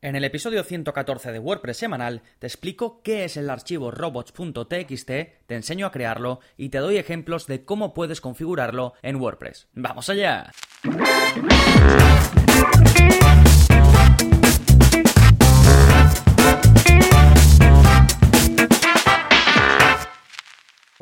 En el episodio 114 de WordPress semanal te explico qué es el archivo robots.txt, te enseño a crearlo y te doy ejemplos de cómo puedes configurarlo en WordPress. ¡Vamos allá!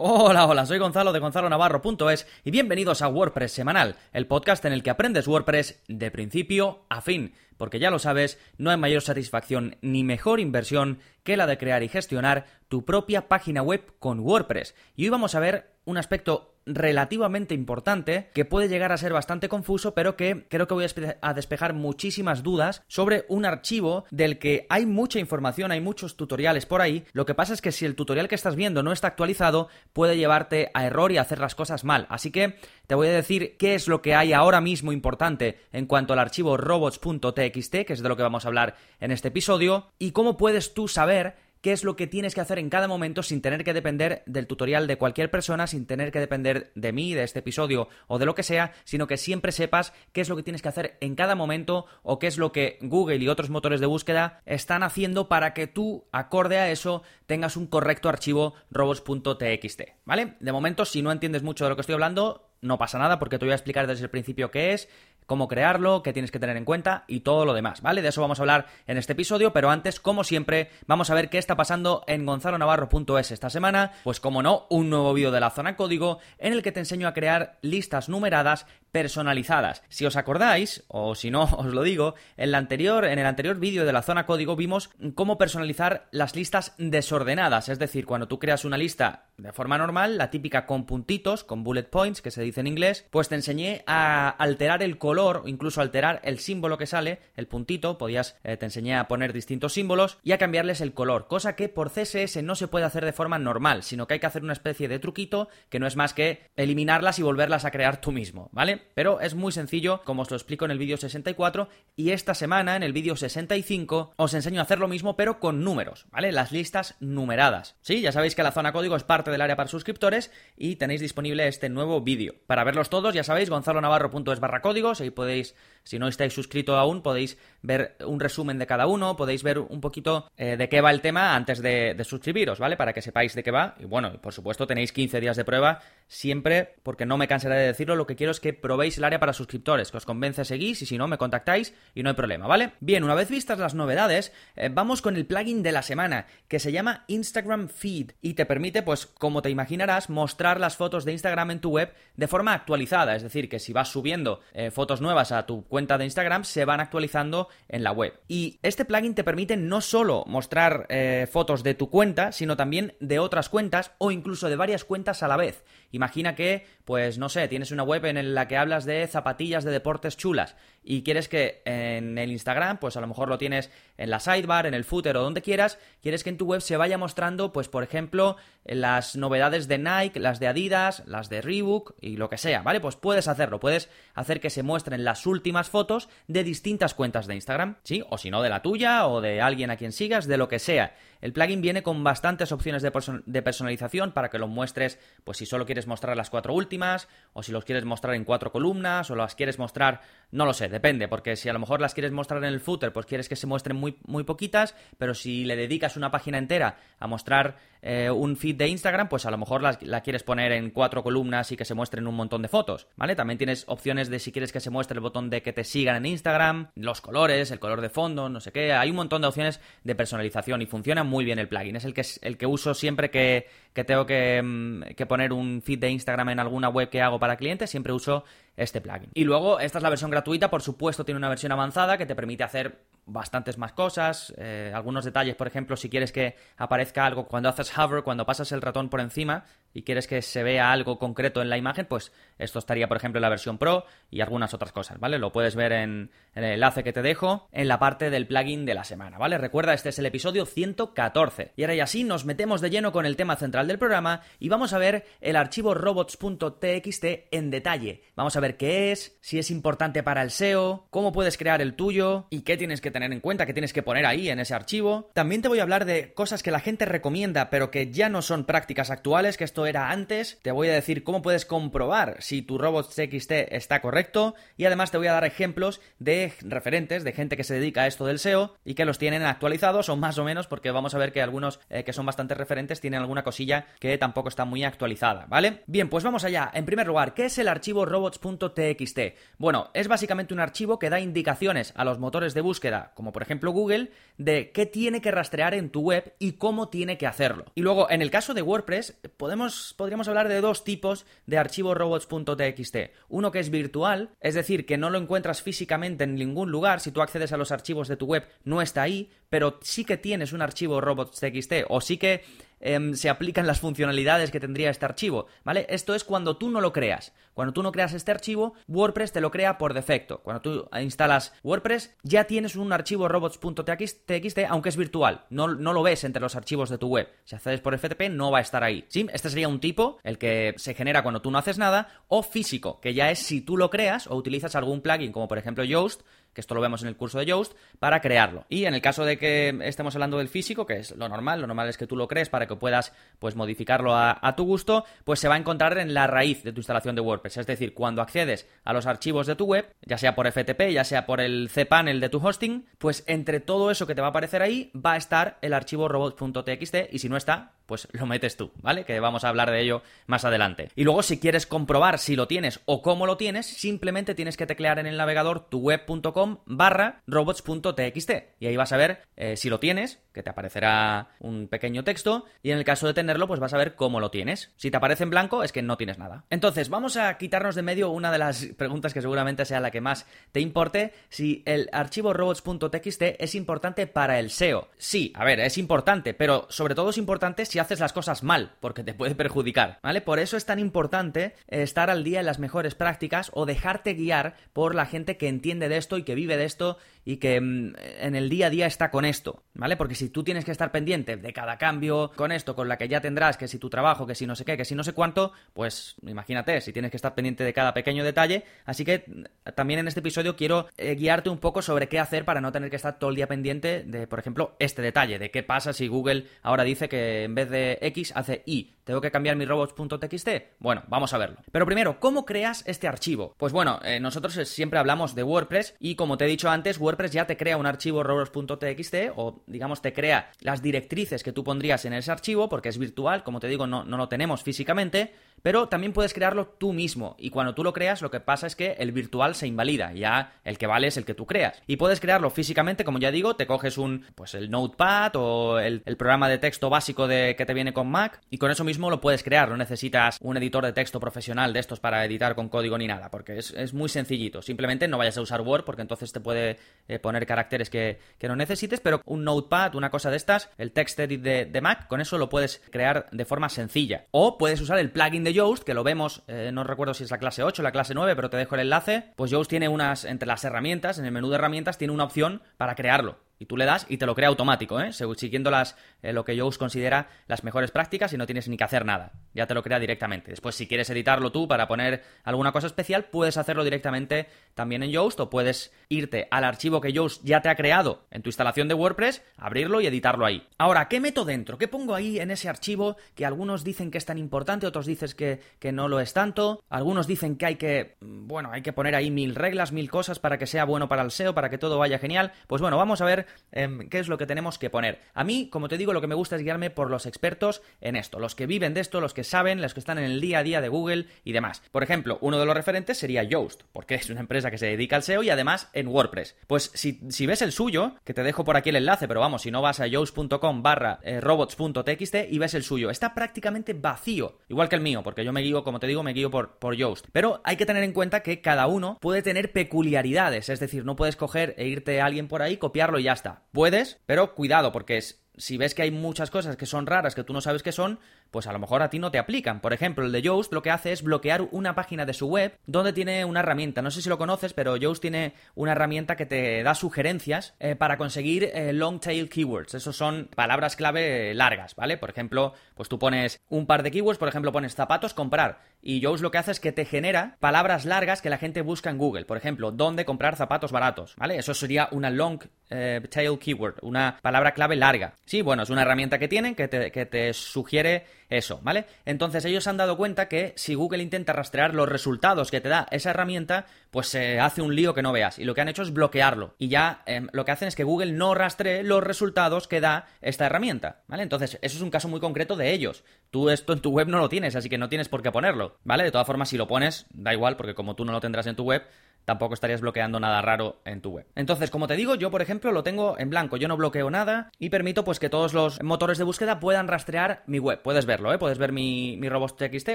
Hola, hola, soy Gonzalo de Gonzalo Navarro.es y bienvenidos a WordPress Semanal, el podcast en el que aprendes WordPress de principio a fin porque ya lo sabes, no hay mayor satisfacción ni mejor inversión que la de crear y gestionar tu propia página web con WordPress. Y hoy vamos a ver un aspecto relativamente importante que puede llegar a ser bastante confuso, pero que creo que voy a despejar muchísimas dudas sobre un archivo del que hay mucha información, hay muchos tutoriales por ahí. Lo que pasa es que si el tutorial que estás viendo no está actualizado, puede llevarte a error y hacer las cosas mal. Así que te voy a decir qué es lo que hay ahora mismo importante en cuanto al archivo robots.txt, que es de lo que vamos a hablar en este episodio, y cómo puedes tú saber qué es lo que tienes que hacer en cada momento sin tener que depender del tutorial de cualquier persona, sin tener que depender de mí, de este episodio o de lo que sea, sino que siempre sepas qué es lo que tienes que hacer en cada momento o qué es lo que Google y otros motores de búsqueda están haciendo para que tú, acorde a eso, tengas un correcto archivo robots.txt, ¿vale? De momento, si no entiendes mucho de lo que estoy hablando, no pasa nada porque te voy a explicar desde el principio qué es, cómo crearlo, qué tienes que tener en cuenta y todo lo demás, ¿vale? De eso vamos a hablar en este episodio, pero antes, como siempre, vamos a ver qué está pasando en gonzalonavarro.es esta semana. Pues como no, un nuevo vídeo de la zona código en el que te enseño a crear listas numeradas personalizadas. Si os acordáis, o si no os lo digo, en, la anterior, en el anterior vídeo de la zona código vimos cómo personalizar las listas desordenadas, es decir, cuando tú creas una lista de forma normal, la típica con puntitos, con bullet points, que se dice en inglés, pues te enseñé a alterar el color, incluso alterar el símbolo que sale, el puntito, podías, eh, te enseñé a poner distintos símbolos y a cambiarles el color, cosa que por CSS no se puede hacer de forma normal, sino que hay que hacer una especie de truquito que no es más que eliminarlas y volverlas a crear tú mismo, ¿vale? Pero es muy sencillo, como os lo explico en el vídeo 64, y esta semana, en el vídeo 65, os enseño a hacer lo mismo, pero con números, ¿vale? Las listas numeradas. Sí, ya sabéis que la zona código es parte del área para suscriptores y tenéis disponible este nuevo vídeo. Para verlos todos, ya sabéis, gonzalonavarro.es barra códigos, ahí podéis, si no estáis suscrito aún, podéis ver un resumen de cada uno, podéis ver un poquito eh, de qué va el tema antes de, de suscribiros, ¿vale? Para que sepáis de qué va. Y bueno, por supuesto tenéis 15 días de prueba siempre, porque no me cansaré de decirlo, lo que quiero es que probéis el área para suscriptores, que os convence, seguís y si no, me contactáis y no hay problema, ¿vale? Bien, una vez vistas las novedades, eh, vamos con el plugin de la semana, que se llama Instagram Feed y te permite, pues, como te imaginarás, mostrar las fotos de Instagram en tu web de forma actualizada, es decir, que si vas subiendo eh, fotos nuevas a tu cuenta de Instagram, se van actualizando en la web. Y este plugin te permite no solo mostrar eh, fotos de tu cuenta, sino también de otras cuentas o incluso de varias cuentas a la vez. Imagina que, pues no sé, tienes una web en la que hablas de zapatillas de deportes chulas y quieres que en el Instagram, pues a lo mejor lo tienes en la sidebar, en el footer o donde quieras, quieres que en tu web se vaya mostrando, pues por ejemplo, las novedades de Nike, las de Adidas, las de Reebok y lo que sea, ¿vale? Pues puedes hacerlo, puedes hacer que se muestren las últimas fotos de distintas cuentas de Instagram, ¿sí? O si no, de la tuya o de alguien a quien sigas, de lo que sea. El plugin viene con bastantes opciones de, de, personalización para que lo muestres, pues si solo quieres mostrar las cuatro últimas, o si los quieres mostrar en cuatro columnas, o las quieres mostrar, no lo sé, depende, porque si a lo mejor las quieres mostrar en el footer, pues quieres que se muestren muy, muy poquitas, pero si le dedicas una página entera a mostrar eh, un feed de Instagram, pues a lo mejor la, quieres poner en cuatro columnas y que se muestren un montón de fotos, ¿vale? También tienes opciones de si quieres que se muestre el botón de que te sigan en Instagram, los colores, el color de fondo, no sé qué, hay un montón de opciones de personalización y funciona muy bien el plugin, es el que, el que uso siempre que, que tengo que, mm, que poner un feed de Instagram en alguna web que hago para clientes, siempre uso este plugin. Y luego, esta es la versión gratuita, por supuesto tiene una versión avanzada que te permite hacer bastantes más cosas, eh, algunos detalles, por ejemplo, si quieres que aparezca algo cuando haces hover, cuando pasas el ratón por encima y quieres que se vea algo concreto en la imagen, pues esto estaría, por ejemplo, en la versión Pro y algunas otras cosas, ¿vale? Lo puedes ver en, en el enlace que te dejo en la parte del plugin de la semana, ¿vale? Recuerda, este es el episodio 114. Y ahora y así nos metemos de lleno con el tema central del programa y vamos a ver el archivo robots.txt en detalle. Vamos a ver qué es, si es importante para el SEO, cómo puedes crear el tuyo y qué tienes que tener en cuenta, qué tienes que poner ahí en ese archivo. También te voy a hablar de cosas que la gente recomienda pero que ya no son prácticas actuales, que esto era antes, te voy a decir cómo puedes comprobar si tu robots.txt está correcto y además te voy a dar ejemplos de referentes, de gente que se dedica a esto del SEO y que los tienen actualizados o más o menos porque vamos a ver que algunos eh, que son bastante referentes tienen alguna cosilla que tampoco está muy actualizada, ¿vale? Bien, pues vamos allá. En primer lugar, ¿qué es el archivo robots.txt? Bueno, es básicamente un archivo que da indicaciones a los motores de búsqueda, como por ejemplo Google, de qué tiene que rastrear en tu web y cómo tiene que hacerlo. Y luego, en el caso de WordPress, podemos, podríamos hablar de dos tipos de archivo robots.txt. Uno que es virtual, es decir, que no lo encuentras físicamente en ningún lugar, si tú accedes a los archivos de tu web no está ahí, pero sí que tienes un archivo robots.txt o sí que Em, se aplican las funcionalidades que tendría este archivo, ¿vale? Esto es cuando tú no lo creas. Cuando tú no creas este archivo, WordPress te lo crea por defecto. Cuando tú instalas WordPress, ya tienes un archivo robots.txt, aunque es virtual. No, no, lo ves entre los archivos de tu web. Si accedes por FTP, no va a estar ahí. ¿Sí? Este sería un tipo, el que se genera cuando tú no haces nada, o físico, que ya es si tú lo creas o utilizas algún plugin, como por ejemplo Yoast, que esto lo vemos en el curso de Yoast, para crearlo. Y en el caso de que estemos hablando del físico, que es lo normal, lo normal es que tú lo crees para que puedas pues modificarlo a, tu gusto, pues se va a encontrar en la raíz de tu instalación de WordPress. Es decir, cuando accedes a los archivos de tu web, ya sea por FTP, ya sea por el cPanel de tu hosting, pues entre todo eso que te va a aparecer ahí va a estar el archivo robots.txt y si no está, pues lo metes tú, ¿vale? Que vamos a hablar de ello más adelante. Y luego, si quieres comprobar si lo tienes o cómo lo tienes, simplemente tienes que teclear en el navegador tuweb.com barra robots.txt y ahí vas a ver eh, si lo tienes, que te aparecerá un pequeño texto, y en el caso de tenerlo, pues vas a ver cómo lo tienes. Si te aparece en blanco, es que no tienes nada. Entonces, vamos a quitarnos de medio una de las preguntas que seguramente sea la que más te importe, si el archivo robots.txt es importante para el SEO. Sí, a ver, es importante, pero sobre todo es importante si haces las cosas mal, porque te puede perjudicar, ¿vale? Por eso es tan importante estar al día en las mejores prácticas o dejarte guiar por la gente que entiende de esto y que vive de esto y que mm, en el día a día está con esto, ¿vale? Porque si tú tienes que estar pendiente de cada cambio con esto, con la que ya tendrás, que si tu trabajo, que si no sé qué, que si no sé cuánto, pues imagínate, si tienes que estar pendiente de cada pequeño detalle. Así que mm, también en este episodio quiero eh, guiarte un poco sobre qué hacer para no tener que estar todo el día pendiente de, por ejemplo, este detalle, de qué pasa si Google ahora dice que en vez de X hace Y. ¿Tengo que cambiar mi robots.txt? Bueno, vamos a verlo. Pero primero, ¿cómo creas este archivo? Pues bueno, eh, nosotros siempre hablamos de WordPress y como te he dicho antes, WordPress ya te crea un archivo robots.txt o digamos te crea las directrices que tú pondrías en ese archivo porque es virtual, como te digo, no, no lo tenemos físicamente, pero también puedes crearlo tú mismo y cuando tú lo creas lo que pasa es que el virtual se invalida, ya el que vale es el que tú creas. Y puedes crearlo físicamente, como ya digo, te coges un pues el Notepad o el, programa de texto básico de, que te viene con Mac y con eso mismo lo puedes crear, no necesitas un editor de texto profesional de estos para editar con código ni nada, porque es, muy sencillito. Simplemente no vayas a usar Word porque entonces te puede eh, poner caracteres que, no necesites, pero un Notepad, una cosa de estas, el text edit de, de Mac, con eso lo puedes crear de forma sencilla. O puedes usar el plugin de Yoast, que lo vemos, eh, no recuerdo si es la clase 8 o la clase 9, pero te dejo el enlace. Pues Yoast tiene unas, entre las herramientas, en el menú de herramientas, tiene una opción para crearlo. Y tú le das y te lo crea automático, ¿eh? siguiendo las, eh, lo que Yoast considera las mejores prácticas y no tienes ni que hacer nada. Ya te lo crea directamente. Después, si quieres editarlo tú para poner alguna cosa especial, puedes hacerlo directamente también en Yoast o puedes irte al archivo que Yoast ya te ha creado en tu instalación de WordPress, abrirlo y editarlo ahí. Ahora, ¿qué meto dentro? ¿Qué pongo ahí en ese archivo que algunos dicen que es tan importante, otros dicen que, que no lo es tanto? Algunos dicen que hay que, mm, bueno, hay que poner ahí mil reglas, mil cosas para que sea bueno para el SEO, para que todo vaya genial. Pues bueno, vamos a ver Em, qué es lo que tenemos que poner. A mí, como te digo, lo que me gusta es guiarme por los expertos en esto, los que viven de esto, los que saben, los que están en el día a día de Google y demás. Por ejemplo, uno de los referentes sería Yoast, porque es una empresa que se dedica al SEO y además en WordPress. Pues si, ves el suyo, que te dejo por aquí el enlace, pero vamos, si no vas a yoast.com barra eh, robots.txt y ves el suyo, está prácticamente vacío, igual que el mío, porque yo me guío, como te digo, me guío por, por Yoast. Pero hay que tener en cuenta que cada uno puede tener peculiaridades, es decir, no puedes coger e irte a alguien por ahí, copiarlo y ya está. Puedes, pero cuidado, porque es, si ves que hay muchas cosas que son raras que tú no sabes qué son, pues a lo mejor a ti no te aplican. Por ejemplo, el de Yoast lo que hace es bloquear una página de su web donde tiene una herramienta. No sé si lo conoces, pero Yoast tiene una herramienta que te da sugerencias eh, para conseguir eh, long tail keywords. Esos son palabras clave largas, ¿vale? Por ejemplo, pues tú pones un par de keywords, por ejemplo, pones zapatos, comprar. Y Yoast lo que hace es que te genera palabras largas que la gente busca en Google. Por ejemplo, ¿dónde comprar zapatos baratos? ¿Vale? Eso sería una long eh, tail keyword, una palabra clave larga. Sí, bueno, es una herramienta que tienen que te, que te sugiere eso, ¿vale? Entonces ellos han dado cuenta que si Google intenta rastrear los resultados que te da esa herramienta, pues se hace un lío que no veas. Y lo que han hecho es bloquearlo. Y ya em, lo que hacen es que Google no rastree los resultados que da esta herramienta, ¿vale? Entonces, eso es un caso muy concreto de ellos. Tú esto en tu web no lo tienes, así que no tienes por qué ponerlo, ¿vale? De todas formas, si lo pones, da igual, porque como tú no lo tendrás en tu web, tampoco estarías bloqueando nada raro en tu web. Entonces, como te digo, yo por ejemplo lo tengo en blanco, yo no bloqueo nada y permito pues que todos los motores de búsqueda puedan rastrear mi web. Puedes verlo, ¿eh? Puedes ver mi, mi robots.txt,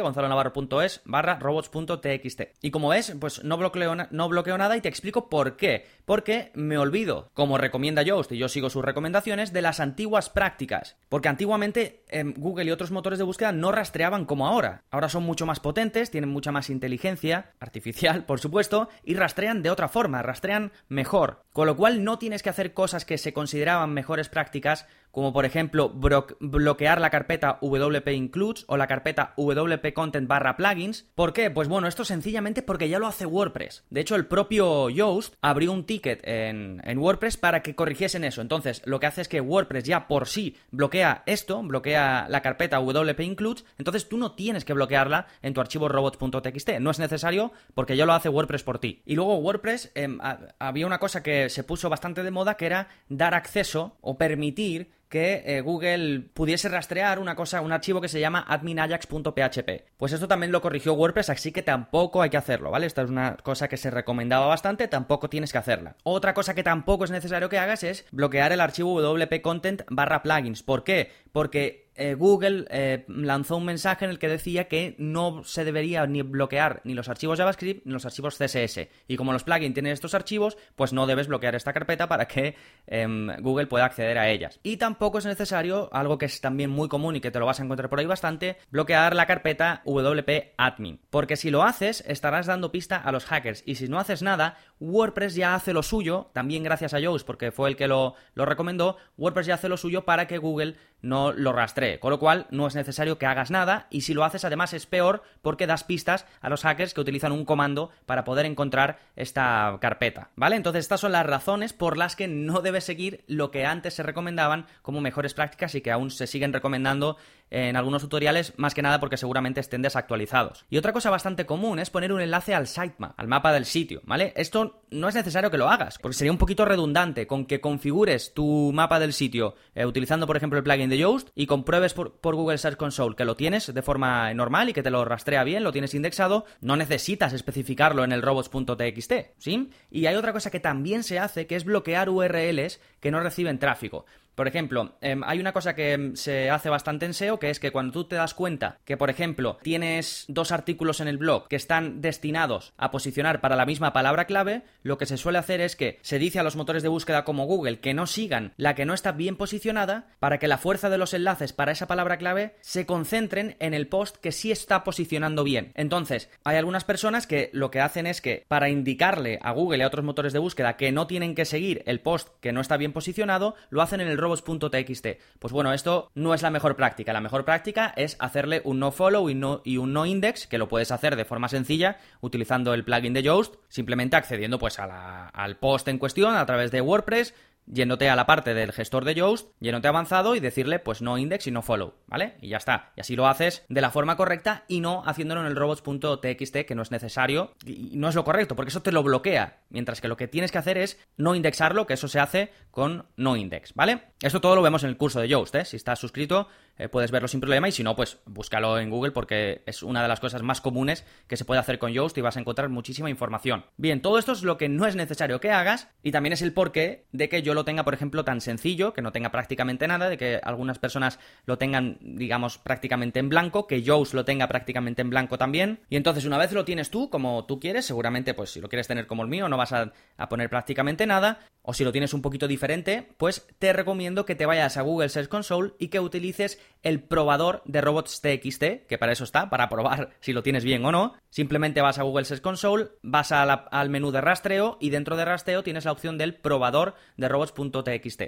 gonzalonavarro.es barra robots.txt. Y como ves, pues no bloqueo, no bloqueo nada y te explico por qué. Porque me olvido, como recomienda Yoast y yo sigo sus recomendaciones, de las antiguas prácticas. Porque antiguamente em, Google y otros motores de búsqueda no rastreaban como ahora. Ahora son mucho más potentes, tienen mucha más inteligencia artificial, por supuesto, y rastrean de otra forma, rastrean mejor. Con lo cual no tienes que hacer cosas que se consideraban mejores prácticas, como por ejemplo bloquear la carpeta WP Includes o la carpeta WP Content barra plugins. ¿Por qué? Pues bueno, esto sencillamente porque ya lo hace WordPress. De hecho, el propio Yoast abrió un ticket en, en WordPress para que corrigiesen eso. Entonces, lo que hace es que WordPress ya por sí bloquea esto, bloquea la carpeta WP Includes, entonces tú no tienes que bloquearla en tu archivo robots.txt. No es necesario porque ya lo hace WordPress por ti. Y luego WordPress em, había una cosa que se puso bastante de moda que era dar acceso o permitir que eh, Google pudiese rastrear una cosa, un archivo que se llama adminajax.php. Pues esto también lo corrigió WordPress, así que tampoco hay que hacerlo, ¿vale? Esta es una cosa que se recomendaba bastante, tampoco tienes que hacerla. Otra cosa que tampoco es necesario que hagas es bloquear el archivo wp content barra plugins. ¿Por qué? Porque eh, Google eh, lanzó un mensaje en el que decía que no se debería ni bloquear ni los archivos JavaScript ni los archivos CSS. Y como los plugins tienen estos archivos, pues no debes bloquear esta carpeta para que em, Google pueda acceder a ellas. Y tampoco es necesario, algo que es también muy común y que te lo vas a encontrar por ahí bastante, bloquear la carpeta WP admin. Porque si lo haces, estarás dando pista a los hackers. Y si no haces nada, WordPress ya hace lo suyo, también gracias a Yoast, porque fue el que lo, lo recomendó, WordPress ya hace lo suyo para que Google no lo rastree, con lo cual no es necesario que hagas nada y si lo haces además es peor porque das pistas a los hackers que utilizan un comando para poder encontrar esta carpeta, ¿vale? Entonces estas son las razones por las que no debes seguir lo que antes se recomendaban como mejores prácticas y que aún se siguen recomendando en algunos tutoriales, más que nada porque seguramente estén desactualizados. Y otra cosa bastante común es poner un enlace al sitemap, al mapa del sitio, ¿vale? Esto no es necesario que lo hagas, porque sería un poquito redundante con que configures tu mapa del sitio eh, utilizando, por ejemplo, el plugin de Yoast y compruebes por, Google Search Console que lo tienes de forma normal y que te lo rastrea bien, lo tienes indexado, no necesitas especificarlo en el robots.txt, ¿sí? Y hay otra cosa que también se hace, que es bloquear URLs que no reciben tráfico. Por ejemplo, em, hay una cosa que em, se hace bastante en SEO, que es que cuando tú te das cuenta que, por ejemplo, tienes dos artículos en el blog que están destinados a posicionar para la misma palabra clave, lo que se suele hacer es que se dice a los motores de búsqueda como Google que no sigan la que no está bien posicionada para que la fuerza de los enlaces para esa palabra clave se concentren en el post que sí está posicionando bien. Entonces, hay algunas personas que lo que hacen es que para indicarle a Google y a otros motores de búsqueda que no tienen que seguir el post que no está bien posicionado, lo hacen en el robots.txt. Pues bueno, esto no es la mejor práctica. La mejor práctica es hacerle un no follow y, no, y un no index, que lo puedes hacer de forma sencilla utilizando el plugin de Yoast, simplemente accediendo pues al post en cuestión a través de WordPress, yéndote a la parte del gestor de Yoast, yéndote avanzado y decirle pues no index y no follow, ¿vale? Y ya está. Y así lo haces de la forma correcta y no haciéndolo en el robots.txt que no es necesario y no es lo correcto porque eso te lo bloquea. Mientras que lo que tienes que hacer es no indexarlo, que eso se hace con no index, ¿vale? Esto todo lo vemos en el curso de Yoast, ¿eh? Si estás suscrito eh, puedes verlo sin problema y si no, pues búscalo en Google porque es una de las cosas más comunes que se puede hacer con Yoast y vas a encontrar muchísima información. Bien, todo esto es lo que no es necesario que hagas y también es el porqué de que lo tenga, por ejemplo, tan sencillo, que no tenga prácticamente nada, de que algunas personas lo tengan, digamos, prácticamente en blanco, que Yoast lo tenga prácticamente en blanco también. Y entonces, una vez lo tienes tú, como tú quieres, seguramente, pues si lo quieres tener como el mío, no vas a, a poner prácticamente nada, o si lo tienes un poquito diferente, pues te recomiendo que te vayas a Google Search Console y que utilices el probador de robots.txt, que para eso está, para probar si lo tienes bien o no. Simplemente vas a Google Search Console, vas al menú de rastreo y dentro de rastreo tienes la opción del probador de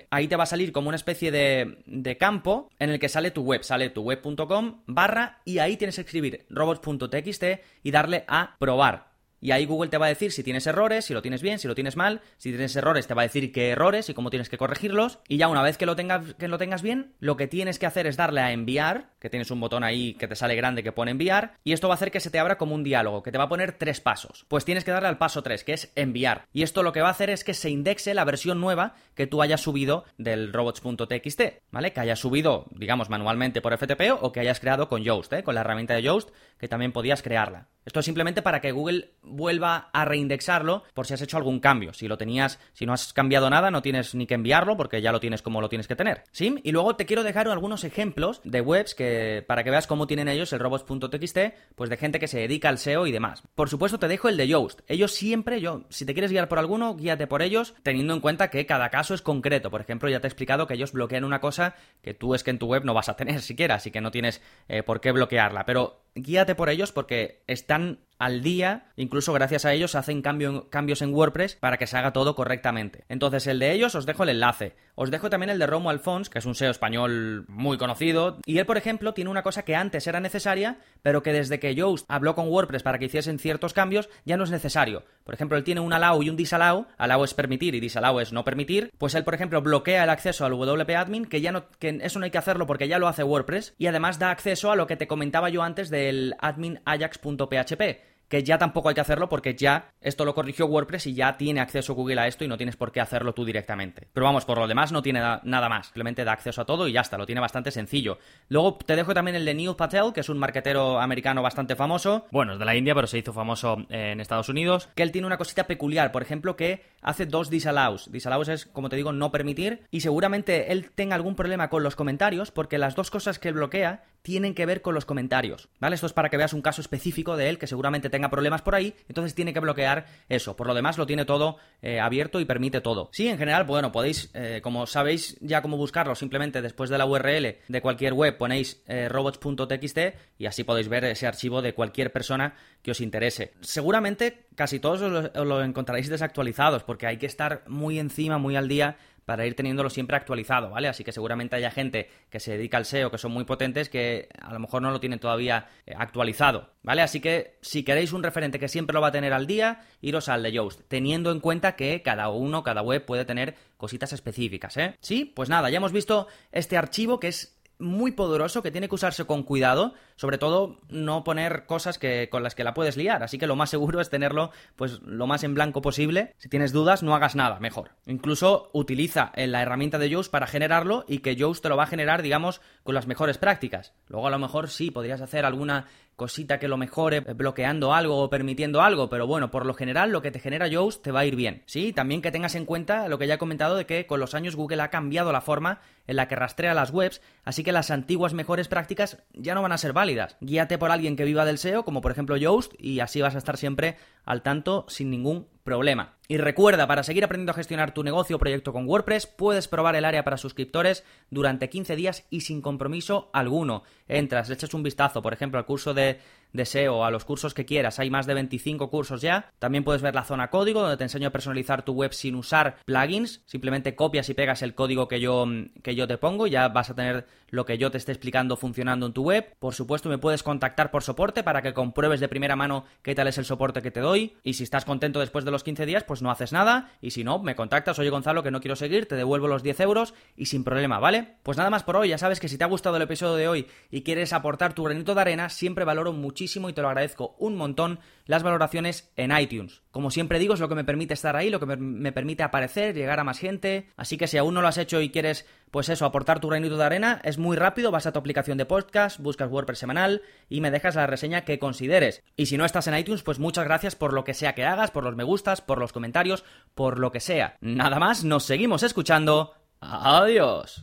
Ahí te va a salir como una especie de, de campo en el que sale tu web, sale tu web.com barra y ahí tienes que escribir robots.txt y darle a probar y ahí Google te va a decir si tienes errores, si lo tienes bien, si lo tienes mal, si tienes errores te va a decir qué errores y cómo tienes que corregirlos y ya una vez que lo tengas, que lo tengas bien, lo que tienes que hacer es darle a enviar, que tienes un botón ahí que te sale grande que pone enviar y esto va a hacer que se te abra como un diálogo, que te va a poner tres pasos. Pues tienes que darle al paso 3, que es enviar. Y esto lo que va a hacer es que se indexe la versión nueva que tú hayas subido del robots.txt, ¿vale? Que hayas subido, digamos, manualmente por FTP o que hayas creado con Yoast, ¿eh? Con la herramienta de Yoast, que también podías crearla. Esto es simplemente para que Google vuelva a reindexarlo por si has hecho algún cambio. Si lo tenías, si no has cambiado nada, no tienes ni que enviarlo porque ya lo tienes como lo tienes que tener. ¿Sí? Y luego te quiero dejar algunos ejemplos de webs que para que veas cómo tienen ellos el robots.txt, pues de gente que se dedica al SEO y demás. Por supuesto te dejo el de Yoast. Ellos siempre, yo, si te quieres guiar por alguno, guíate por ellos, teniendo en cuenta que cada caso es concreto. Por ejemplo, ya te he explicado que ellos bloquean una cosa que tú es que en tu web no vas a tener siquiera, así que no tienes eh, por qué bloquearla. Pero guíate por ellos porque están al día, incluso gracias a ellos hacen cambios en WordPress para que se haga todo correctamente. Entonces el de ellos os dejo el enlace. Os dejo también el de Romo Alfons, que es un SEO español muy conocido, y él por ejemplo tiene una cosa que antes era necesaria, pero que desde que Yoast habló con WordPress para que hiciesen ciertos cambios, ya no es necesario. Por ejemplo, él tiene un allow y un disallow, allow es permitir y disallow es no permitir, pues él por ejemplo bloquea el acceso al WP admin, que ya no que eso no hay que hacerlo porque ya lo hace WordPress y además da acceso a lo que te comentaba yo antes del admin ajax.php que ya tampoco hay que hacerlo porque ya esto lo corrigió WordPress y ya tiene acceso Google a esto y no tienes por qué hacerlo tú directamente. Pero vamos, por lo demás no tiene nada más, simplemente da acceso a todo y ya está, lo tiene bastante sencillo. Luego te dejo también el de Neil Patel, que es un marketero americano bastante famoso, bueno, es de la India, pero se hizo famoso en Estados Unidos, que él tiene una cosita peculiar, por ejemplo, que hace dos disallows. Disallows es, como te digo, no permitir y seguramente él tenga algún problema con los comentarios porque las dos cosas que bloquea tienen que ver con los comentarios, ¿vale? Esto es para que veas un caso específico de él que seguramente tenga problemas por ahí, entonces tiene que bloquear eso. Por lo demás lo tiene todo eh, abierto y permite todo. Sí, en general, bueno, podéis, eh, como sabéis ya cómo buscarlo, simplemente después de la URL de cualquier web ponéis eh, robots.txt y así podéis ver ese archivo de cualquier persona que os interese. Seguramente casi todos os lo encontraréis desactualizados porque hay que estar muy encima, muy al día para ir teniéndolo siempre actualizado, ¿vale? Así que seguramente haya gente que se dedica al SEO, que son muy potentes, que a lo mejor no lo tienen todavía eh, actualizado, ¿vale? Así que si queréis un referente que siempre lo va a tener al día, iros al de Yoast, teniendo en cuenta que cada uno, cada web puede tener cositas específicas, ¿eh? Sí, pues nada, ya hemos visto este archivo que es muy poderoso que tiene que usarse con cuidado, sobre todo no poner cosas que, con las que la puedes liar, así que lo más seguro es tenerlo pues lo más en blanco posible. Si tienes dudas, no hagas nada, mejor. Incluso utiliza la herramienta de Yoast para generarlo y que Yoast te lo va a generar, digamos, con las mejores prácticas. Luego a lo mejor sí podrías hacer alguna cosita que lo mejore, bloqueando algo o permitiendo algo, pero bueno, por lo general lo que te genera Yoast te va a ir bien. Sí, también que tengas en cuenta lo que ya he comentado de que con los años Google ha cambiado la forma en la que rastrea las webs, así que las antiguas mejores prácticas ya no van a ser válidas. Guíate por alguien que viva del SEO, como por ejemplo Yoast, y así vas a estar siempre al tanto sin ningún problema. Y recuerda, para seguir aprendiendo a gestionar tu negocio o proyecto con WordPress, puedes probar el área para suscriptores durante 15 días y sin compromiso alguno. Entras, le echas un vistazo, por ejemplo, al curso de deseo, a los cursos que quieras. Hay más de 25 cursos ya. También puedes ver la zona código, donde te enseño a personalizar tu web sin usar plugins. Simplemente copias y pegas el código que yo, que yo te pongo ya vas a tener lo que yo te esté explicando funcionando en tu web. Por supuesto, me puedes contactar por soporte para que compruebes de primera mano qué tal es el soporte que te doy. Y si estás contento después de los 15 días, pues no haces nada. Y si no, me contactas, oye Gonzalo, que no quiero seguir, te devuelvo los 10 euros y sin problema, ¿vale? Pues nada más por hoy. Ya sabes que si te ha gustado el episodio de hoy y quieres aportar tu granito de arena, siempre valoro muchísimo y te lo agradezco un montón las valoraciones en iTunes. Como siempre digo, es lo que me permite estar ahí, lo que me permite aparecer, llegar a más gente. Así que si aún no lo has hecho y quieres, pues eso, aportar tu granito de arena, es muy rápido, vas a tu aplicación de podcast, buscas WordPress semanal y me dejas la reseña que consideres. Y si no estás en iTunes, pues muchas gracias por lo que sea que hagas, por los me por los comentarios, por lo que sea. Nada más, nos seguimos escuchando. Adiós.